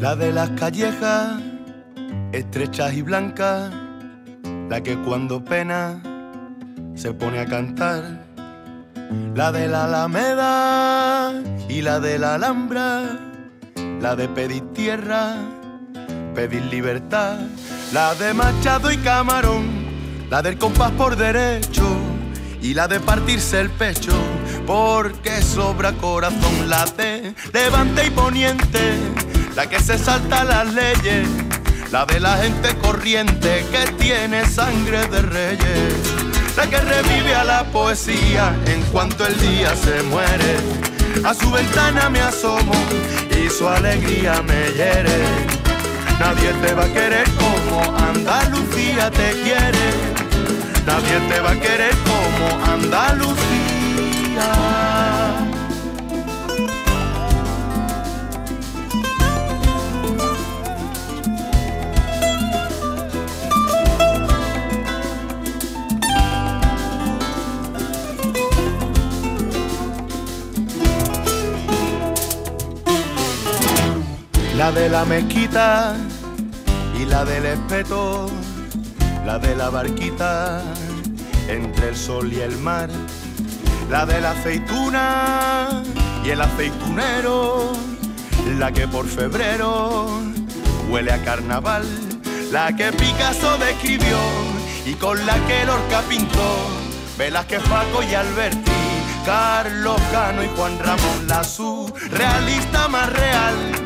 La de las callejas, estrechas y blancas, la que cuando pena se pone a cantar. La de la Alameda y la de la Alhambra, la de pedir tierra, pedir libertad, la de Machado y Camarón, la del compás por derecho y la de partirse el pecho, porque sobra corazón, la de levante y poniente, la que se salta las leyes, la de la gente corriente que tiene sangre de reyes, la que revive a la poesía en cuanto el día se muere. A su ventana me asomo y su alegría me hiere. Nadie te va a querer como Andalucía te quiere. Nadie te va a querer como Andalucía. La de la mezquita y la del espeto, la de la barquita entre el sol y el mar, la de la aceituna y el aceitunero, la que por febrero huele a carnaval, la que Picasso describió y con la que Lorca pintó, Velázquez, Paco y Alberti, Carlos Cano y Juan Ramón, la surrealista más real,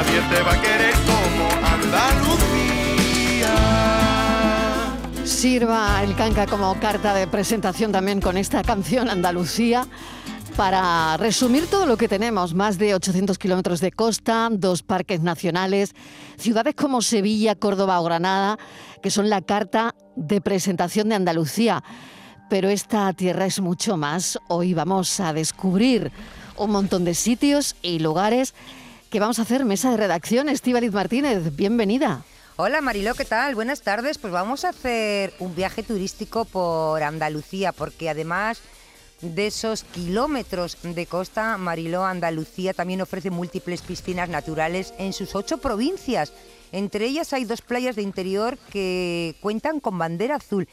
Va a querer como Andalucía. Sirva el canca como carta de presentación también con esta canción Andalucía para resumir todo lo que tenemos, más de 800 kilómetros de costa, dos parques nacionales, ciudades como Sevilla, Córdoba o Granada, que son la carta de presentación de Andalucía. Pero esta tierra es mucho más. Hoy vamos a descubrir un montón de sitios y lugares que vamos a hacer mesa de redacción. Estíbaliz Martínez, bienvenida. Hola Mariló, ¿qué tal? Buenas tardes. Pues vamos a hacer un viaje turístico por Andalucía, porque además de esos kilómetros de costa, Mariló, Andalucía también ofrece múltiples piscinas naturales en sus ocho provincias. Entre ellas hay dos playas de interior que cuentan con bandera azul.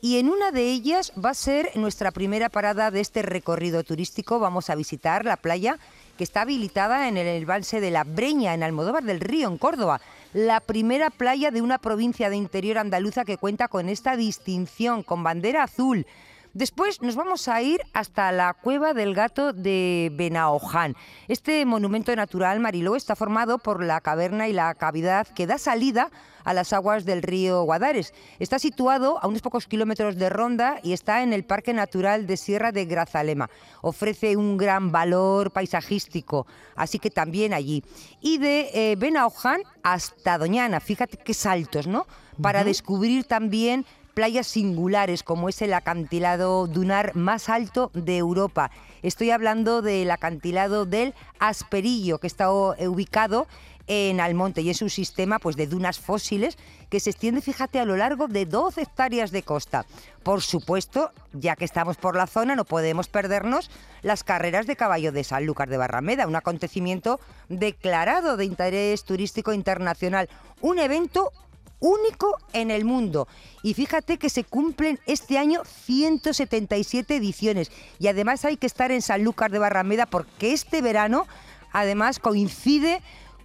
Y en una de ellas va a ser nuestra primera parada de este recorrido turístico. Vamos a visitar la playa que está habilitada en el embalse de La Breña, en Almodóvar del Río, en Córdoba. La primera playa de una provincia de interior andaluza que cuenta con esta distinción, con bandera azul. Después nos vamos a ir hasta la Cueva del Gato de Benaoján. Este monumento natural, Mariló, está formado por la caverna y la cavidad que da salida a las aguas del río Guadares. Está situado a unos pocos kilómetros de Ronda y está en el Parque Natural de Sierra de Grazalema. Ofrece un gran valor paisajístico, así que también allí. Y de eh, Benaoján hasta Doñana, fíjate qué saltos, ¿no? Para descubrir también playas singulares como es el acantilado dunar más alto de Europa. Estoy hablando del acantilado del Asperillo, que está ubicado en Almonte y es un sistema pues, de dunas fósiles que se extiende, fíjate, a lo largo de 12 hectáreas de costa. Por supuesto, ya que estamos por la zona, no podemos perdernos las carreras de caballo de Sanlúcar de Barrameda, un acontecimiento declarado de interés turístico internacional, un evento único en el mundo. Y fíjate que se cumplen este año 177 ediciones. Y además hay que estar en Sanlúcar de Barrameda porque este verano además coincide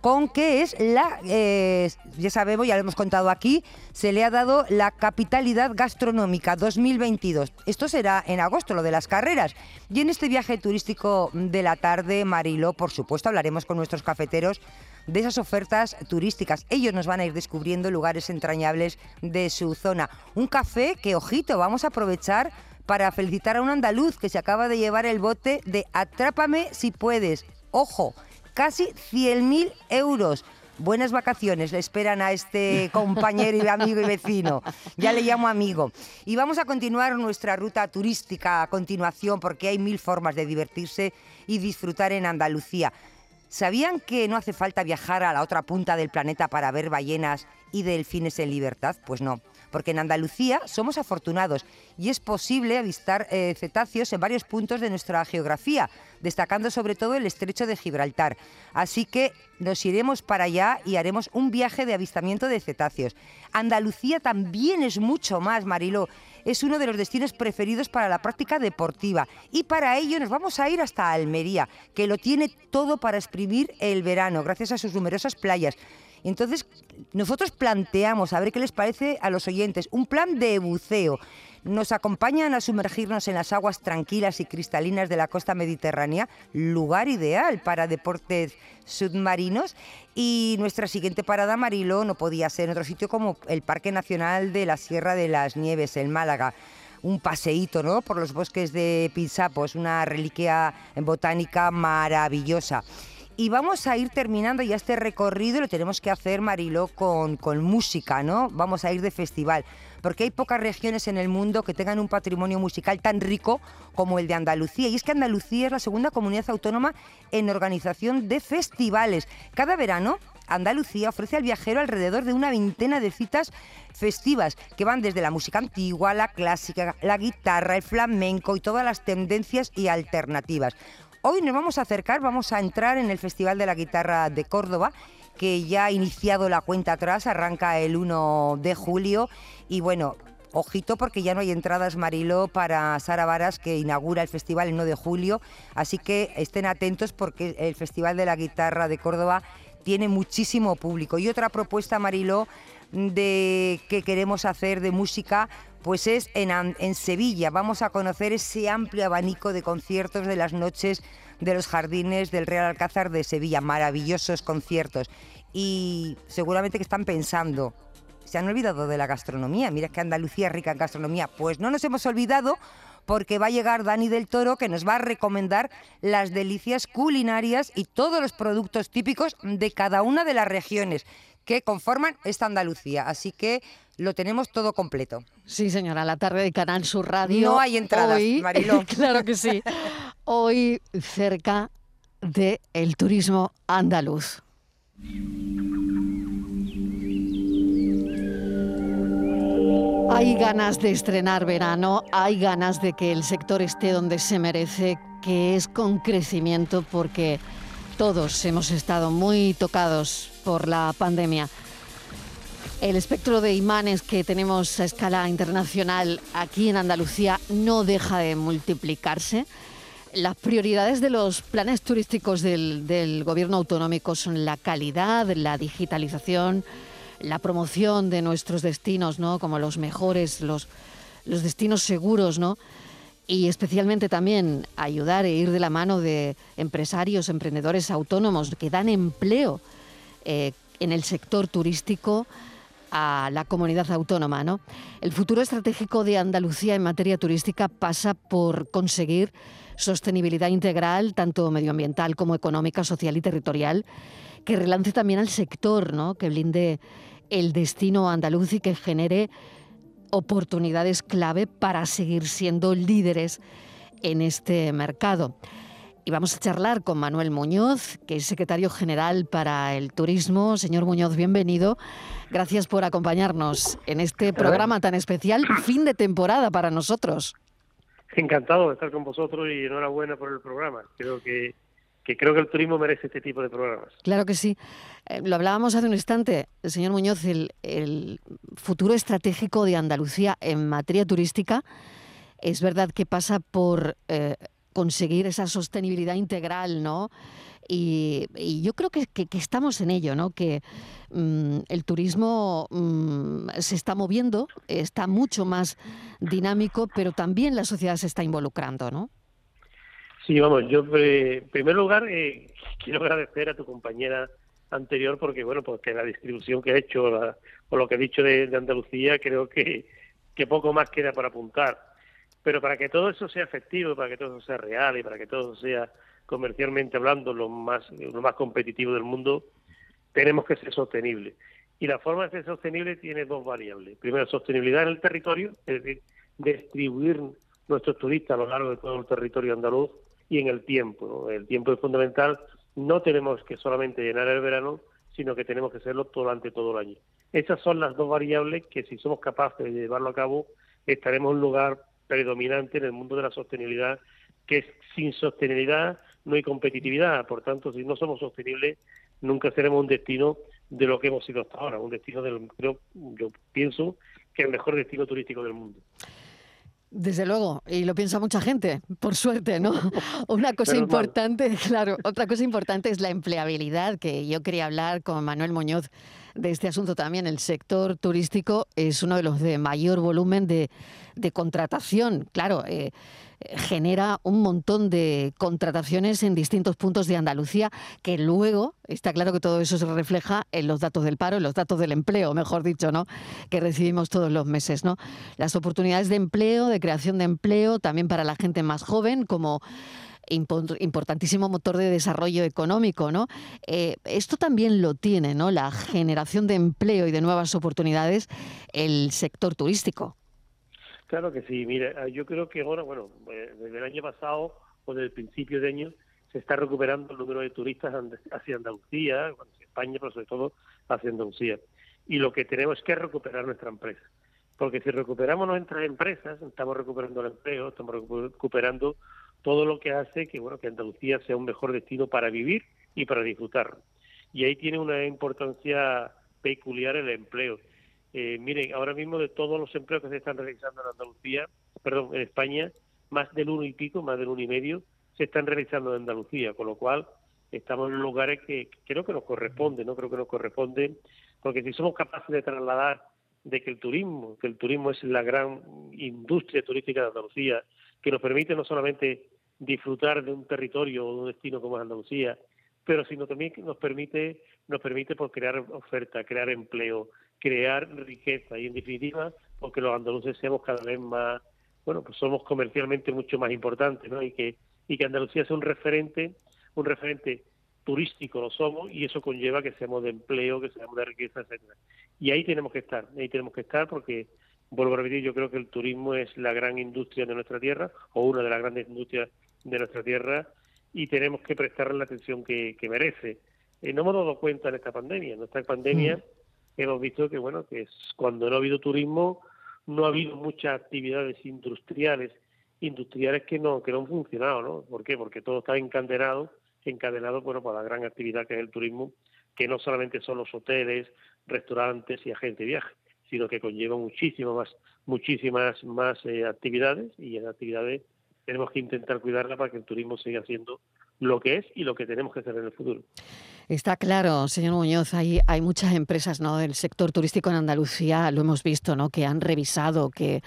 con que es la, eh, ya sabemos, ya lo hemos contado aquí, se le ha dado la capitalidad gastronómica 2022. Esto será en agosto, lo de las carreras. Y en este viaje turístico de la tarde, Marilo, por supuesto, hablaremos con nuestros cafeteros de esas ofertas turísticas. Ellos nos van a ir descubriendo lugares entrañables de su zona. Un café que, ojito, vamos a aprovechar para felicitar a un andaluz que se acaba de llevar el bote de Atrápame si puedes. Ojo, casi 100.000 euros. Buenas vacaciones le esperan a este compañero y amigo y vecino. Ya le llamo amigo. Y vamos a continuar nuestra ruta turística a continuación porque hay mil formas de divertirse y disfrutar en Andalucía. ¿Sabían que no hace falta viajar a la otra punta del planeta para ver ballenas y delfines en libertad? Pues no porque en Andalucía somos afortunados y es posible avistar eh, cetáceos en varios puntos de nuestra geografía, destacando sobre todo el estrecho de Gibraltar. Así que nos iremos para allá y haremos un viaje de avistamiento de cetáceos. Andalucía también es mucho más, Mariló. Es uno de los destinos preferidos para la práctica deportiva y para ello nos vamos a ir hasta Almería, que lo tiene todo para exprimir el verano gracias a sus numerosas playas. Entonces, nosotros planteamos, a ver qué les parece a los oyentes, un plan de buceo. Nos acompañan a sumergirnos en las aguas tranquilas y cristalinas de la costa mediterránea, lugar ideal para deportes submarinos. Y nuestra siguiente parada, Marilo, no podía ser en otro sitio como el Parque Nacional de la Sierra de las Nieves, en Málaga un paseíto ¿no? por los bosques de Pinzapos, una reliquia botánica maravillosa. Y vamos a ir terminando ya este recorrido, lo tenemos que hacer, Mariló, con, con música, ¿no? Vamos a ir de festival, porque hay pocas regiones en el mundo que tengan un patrimonio musical tan rico como el de Andalucía. Y es que Andalucía es la segunda comunidad autónoma en organización de festivales. Cada verano Andalucía ofrece al viajero alrededor de una veintena de citas festivas que van desde la música antigua, la clásica, la guitarra, el flamenco y todas las tendencias y alternativas. Hoy nos vamos a acercar, vamos a entrar en el Festival de la Guitarra de Córdoba que ya ha iniciado la cuenta atrás, arranca el 1 de julio y bueno, ojito porque ya no hay entradas Marilo para Sara Varas que inaugura el festival el 1 de julio, así que estén atentos porque el Festival de la Guitarra de Córdoba tiene muchísimo público. Y otra propuesta Marilo de que queremos hacer de música pues es en, en, Sevilla. Vamos a conocer ese amplio abanico de conciertos de las noches de los jardines del Real Alcázar de Sevilla. Maravillosos conciertos. Y seguramente que están pensando, se han olvidado de la gastronomía. Mira que Andalucía es rica en gastronomía. Pues no nos hemos olvidado porque va a llegar Dani del Toro que nos va a recomendar las delicias culinarias y todos los productos típicos de cada una de las regiones que conforman esta Andalucía. Así que lo tenemos todo completo. Sí, señora, la tarde de Canal Sur Radio. No hay entradas, Mariló. claro que sí. Hoy cerca del el turismo andaluz. Hay ganas de estrenar verano, hay ganas de que el sector esté donde se merece, que es con crecimiento, porque todos hemos estado muy tocados por la pandemia. El espectro de imanes que tenemos a escala internacional aquí en Andalucía no deja de multiplicarse. Las prioridades de los planes turísticos del, gobierno autonómico son la calidad, la digitalización, la promoción de nuestros destinos, ¿no? Como los mejores, los, los destinos seguros, ¿no? Y especialmente también ayudar e ir de la mano de empresarios, emprendedores autónomos que dan empleo eh, en el sector turístico a la comunidad autónoma. ¿no? El futuro estratégico de Andalucía en materia turística pasa por conseguir sostenibilidad integral, tanto medioambiental como económica, social y territorial, que relance también al sector, ¿no? que blinde el destino andaluz y que genere oportunidades clave para seguir siendo líderes en este mercado. Y vamos a charlar con Manuel Muñoz, que es secretario general para el turismo. Señor Muñoz, bienvenido. Gracias por acompañarnos en este programa tan especial, fin de temporada para nosotros. Encantado de estar con vosotros y enhorabuena por el programa. Creo que, creo que el turismo merece este tipo de programas. Claro que sí. Eh, lo hablábamos hace un instante, señor Muñoz, el, futuro estratégico de Andalucía en materia turística es verdad que pasa por eh, conseguir esa sostenibilidad integral, ¿no? Y, yo creo que, estamos en ello, ¿no? Que mm, el turismo mm, se está moviendo, está mucho más dinámico, pero también la sociedad se está involucrando, ¿no? Sí, vamos, yo eh, en primer lugar eh, quiero agradecer a tu compañera anterior porque, bueno, porque la distribución que ha hecho o lo que he dicho de, Andalucía creo que, que poco más queda para apuntar pero para que todo eso sea efectivo, para que todo eso sea real y para que todo sea comercialmente hablando, los más, los más competitivos del mundo, tenemos que ser sostenibles. Y la forma de ser sostenible tiene dos variables. Primero, sostenibilidad en el territorio, es decir, distribuir nuestros turistas a lo largo de todo el territorio andaluz y en el tiempo. El tiempo es fundamental. No tenemos que solamente llenar el verano, sino que tenemos que hacerlo durante todo el año. Esas son las dos variables que si somos capaces de llevarlo a cabo, estaremos en un lugar predominante en el mundo de la sostenibilidad, que sin sostenibilidad no hay competitividad. Por tanto, si no somos sostenibles, nunca seremos un destino de lo que hemos sido hasta ahora, un destino del, creo, yo pienso que el mejor destino turístico del mundo. Desde luego, y lo piensa mucha gente, por suerte, ¿no? Una cosa importante, claro, otra cosa importante es la empleabilidad, que yo quería hablar con Manuel Muñoz de este asunto también. El sector turístico es uno de los de mayor volumen de, contratación. Claro, eh, genera un montón de contrataciones en distintos puntos de Andalucía que luego está claro que todo eso se refleja en los datos del paro, en los datos del empleo, mejor dicho, ¿no? Que recibimos todos los meses, ¿no? Las oportunidades de empleo, de creación de empleo, también para la gente más joven, como importantísimo motor de desarrollo económico, ¿no? Eh, esto también lo tiene, ¿no? La generación de empleo y de nuevas oportunidades el sector turístico. Claro que sí, mira, yo creo que ahora, bueno, eh, desde el año pasado o desde el principio de año se está recuperando el número de turistas hacia Andalucía, hacia España, pero sobre todo hacia Andalucía. Y lo que tenemos es que recuperar nuestra empresa. Porque si recuperamos nuestras empresas, estamos recuperando el empleo, estamos recuperando todo lo que hace que bueno que Andalucía sea un mejor destino para vivir y para disfrutar. Y ahí tiene una importancia peculiar el empleo. Eh, miren, ahora mismo de todos los empleos que se están realizando en Andalucía, perdón, en España, más del uno y pico, más del uno y medio, se están realizando en Andalucía, con lo cual estamos en lugares que creo que nos corresponde, no creo que nos corresponde, porque si somos capaces de trasladar de que el turismo, que el turismo es la gran industria turística de Andalucía, que nos permite no solamente disfrutar de un territorio o de un destino como es Andalucía, pero sino también que nos permite nos permite por crear oferta, crear empleo, crear riqueza y en definitiva porque los andaluces seamos cada vez más bueno pues somos comercialmente mucho más importantes ¿no? y que y que Andalucía sea un referente un referente turístico lo somos y eso conlleva que seamos de empleo que seamos de riqueza etcétera y ahí tenemos que estar ahí tenemos que estar porque vuelvo a repetir yo creo que el turismo es la gran industria de nuestra tierra o una de las grandes industrias de nuestra tierra y tenemos que prestarle la atención que, merece. Eh, no hemos dado cuenta en esta pandemia. En esta pandemia. Hemos visto que, bueno, que cuando no ha habido turismo, no ha habido muchas actividades industriales, industriales que no, que no han funcionado, ¿no? ¿Por qué? Porque todo está encadenado, encadenado, bueno, por la gran actividad que es el turismo, que no solamente son los hoteles, restaurantes y agentes de viaje, sino que conlleva muchísimas más, muchísimas más eh, actividades y en actividades tenemos que intentar cuidarla para que el turismo siga siendo lo que es y lo que tenemos que hacer en el futuro. Está claro, señor Muñoz, hay, hay muchas empresas ¿no? del sector turístico en Andalucía, lo hemos visto, ¿no? que han revisado, que,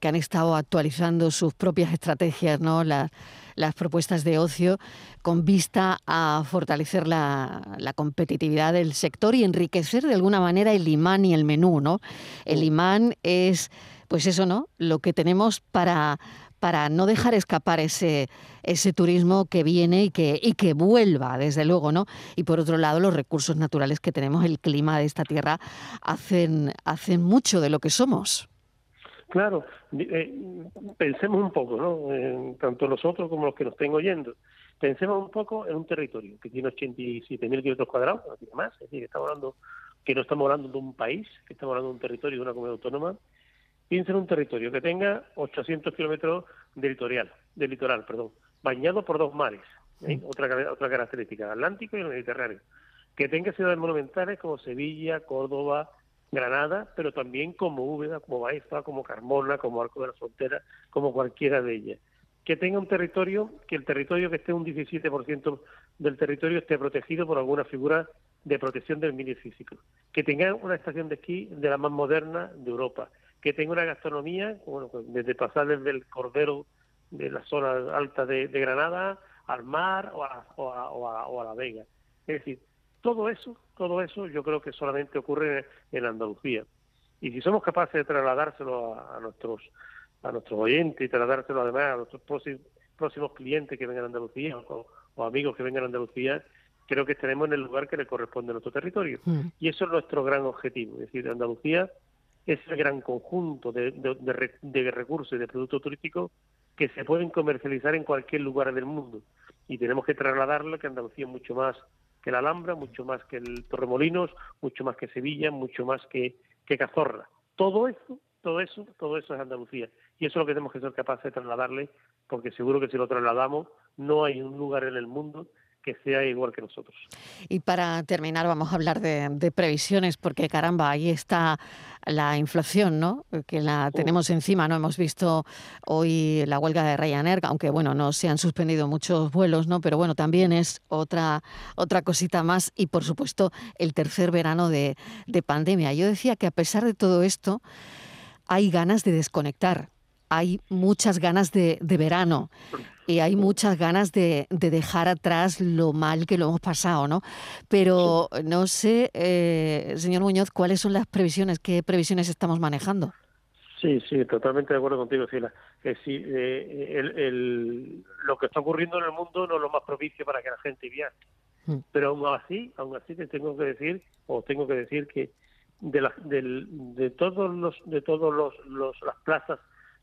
que han estado actualizando sus propias estrategias, ¿no? las propuestas de ocio, con vista a fortalecer la, la, competitividad del sector y enriquecer de alguna manera el imán y el menú. ¿no? El imán es, pues eso, ¿no? lo que tenemos para para no dejar escapar ese, ese turismo que viene y que, y que vuelva, desde luego, ¿no? Y por otro lado, los recursos naturales que tenemos, el clima de esta tierra, hacen, hacen mucho de lo que somos. Claro, eh, pensemos un poco, ¿no? tanto nosotros como los que nos estén oyendo. Pensemos un poco en un territorio que tiene 87.000 kilómetros cuadrados, no tiene más, es decir, estamos hablando que no estamos hablando de un país, que estamos hablando de un territorio de una comunidad autónoma, Piensa en un territorio que tenga 800 kilómetros de litoral, de litoral, perdón, bañado por dos mares, ¿eh? otra, otra característica, Atlántico y el Mediterráneo, que tenga ciudades monumentales como Sevilla, Córdoba, Granada, pero también como Úbeda, como Baeza, como Carmona, como Arco de la Frontera, como cualquiera de ellas. Que tenga un territorio, que el territorio que esté un 17% del territorio esté protegido por alguna figura de protección del medio físico. Que tenga una estación de esquí de la más moderna de Europa que tenga una gastronomía, bueno, pues desde pasar desde el cordero de la zona alta de, Granada al mar o a, o, a, la Vega. Es decir, todo eso, todo eso yo creo que solamente ocurre en, Andalucía. Y si somos capaces de trasladárselo a, nuestros a nuestros oyentes y trasladárselo además a nuestros próximos, clientes que vengan a Andalucía o, o amigos que vengan a Andalucía, creo que estaremos en el lugar que le corresponde a nuestro territorio. Mm. Y eso es nuestro gran objetivo. Es decir, Andalucía es el gran conjunto de, de, de, recursos y de productos turísticos que se pueden comercializar en cualquier lugar del mundo. Y tenemos que trasladarlo que Andalucía es mucho más que la Alhambra, mucho más que el Torremolinos, mucho más que Sevilla, mucho más que, que Cazorla. Todo eso, todo eso, todo eso es Andalucía. Y eso es lo que tenemos que ser capaces de trasladarle, porque seguro que si lo trasladamos, no hay un lugar en el mundo que sea igual que nosotros. Y para terminar, vamos a hablar de, de, previsiones, porque caramba, ahí está la inflación, ¿no? Que la tenemos encima, ¿no? Hemos visto hoy la huelga de Ryanair, aunque bueno, no se han suspendido muchos vuelos, ¿no? Pero bueno, también es otra, otra cosita más y por supuesto el tercer verano de, de pandemia. Yo decía que a pesar de todo esto, hay ganas de desconectar, hay muchas ganas de, de verano y hay muchas ganas de, de, dejar atrás lo mal que lo hemos pasado, ¿no? Pero no sé, eh, señor Muñoz, ¿cuáles son las previsiones? ¿Qué previsiones estamos manejando? Sí, sí, totalmente de acuerdo contigo, Sila. Que sí, eh, el, el, lo que está ocurriendo en el mundo no es lo más propicio para que la gente viaje. Mm. Pero aún así, aún así te tengo que decir, o tengo que decir que de, la, de, de todos los, de todos los, los las plazas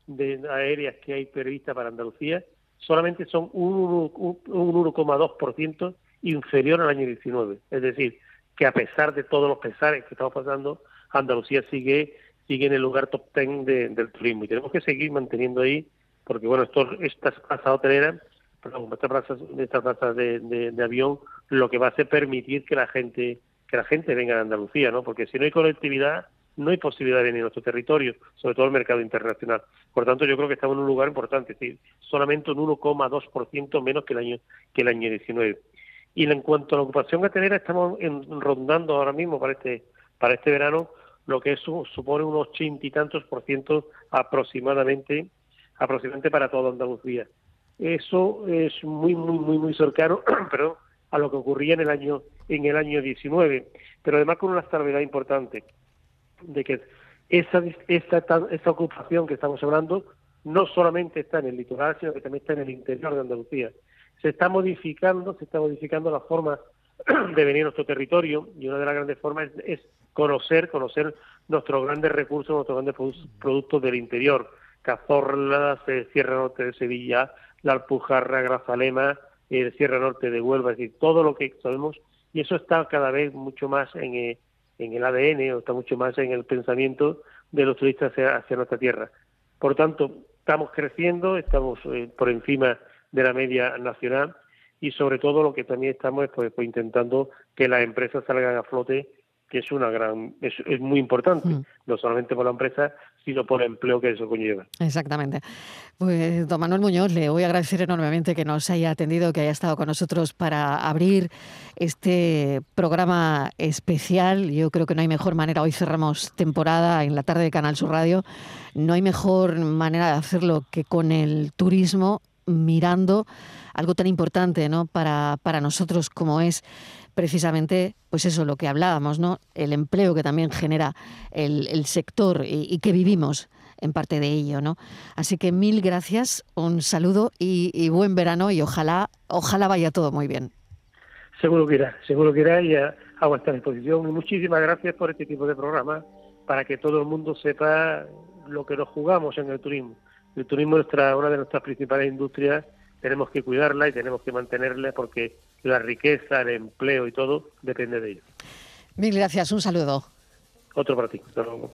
de aéreas que hay previstas para Andalucía, solamente son un, un, un 1,2% inferior al año 19. Es decir, que a pesar de todos los pesares que estamos pasando, Andalucía sigue sigue en el lugar top 10 de, del turismo y tenemos que seguir manteniendo ahí, porque bueno, estos, estas plazas hoteleras, estas plazas, estas plazas de, de, de, avión, lo que va a hacer permitir que la gente que la gente venga a Andalucía, ¿no? Porque si no hay conectividad, no hay posibilidad de venir a nuestro territorio, sobre todo el mercado internacional. Por tanto, yo creo que estamos en un lugar importante, es decir, solamente un 1,2% menos que el año que el año 19. Y en cuanto a la ocupación hotelera, estamos rondando ahora mismo para este para este verano lo que supone unos ochenta y tantos por ciento aproximadamente aproximadamente para toda Andalucía. Eso es muy muy muy muy cercano, perdón, a lo que ocurría en el año en el año 19, pero además con una salvedad importante de que esa, esa, esa ocupación que estamos hablando no solamente está en el litoral, sino que también está en el interior de Andalucía. Se está modificando, se está modificando la forma de venir a nuestro territorio y una de las grandes formas es, es conocer, conocer nuestros grandes recursos, nuestros grandes productos del interior. Cazorla, Sierra Norte de Sevilla, la Alpujarra, Grazalema, el Sierra Norte de Huelva, es decir, todo lo que sabemos, y eso está cada vez mucho más en, eh, en el ADN o está mucho más en el pensamiento de los turistas hacia, hacia nuestra tierra. Por tanto, estamos creciendo, estamos eh, por encima de la media nacional y sobre todo lo que también estamos es pues, pues intentando que las empresas salgan a flote que es una gran es, es muy importante mm. no solamente por la empresa sino por el empleo que eso conlleva. Exactamente. Pues don Manuel Muñoz le voy a agradecer enormemente que nos haya atendido que haya estado con nosotros para abrir este programa especial. Yo creo que no hay mejor manera hoy cerramos temporada en la tarde de Canal Sur Radio no hay mejor manera de hacerlo que con el turismo mirando algo tan importante ¿no? para, para nosotros como es precisamente, pues eso, lo que hablábamos, ¿no? El empleo que también genera el, el sector y, que vivimos en parte de ello, ¿no? Así que mil gracias, un saludo y, y, buen verano y ojalá, ojalá vaya todo muy bien. Seguro que irá, seguro que irá y hago esta disposición. Y muchísimas gracias por este tipo de programa para que todo el mundo sepa lo que nos jugamos en el turismo. El turismo es una de nuestras principales industrias tenemos que cuidarla y tenemos que mantenerla porque la riqueza, el empleo y todo depende de ello. Mil gracias, un saludo. Otro para ti. Hasta luego.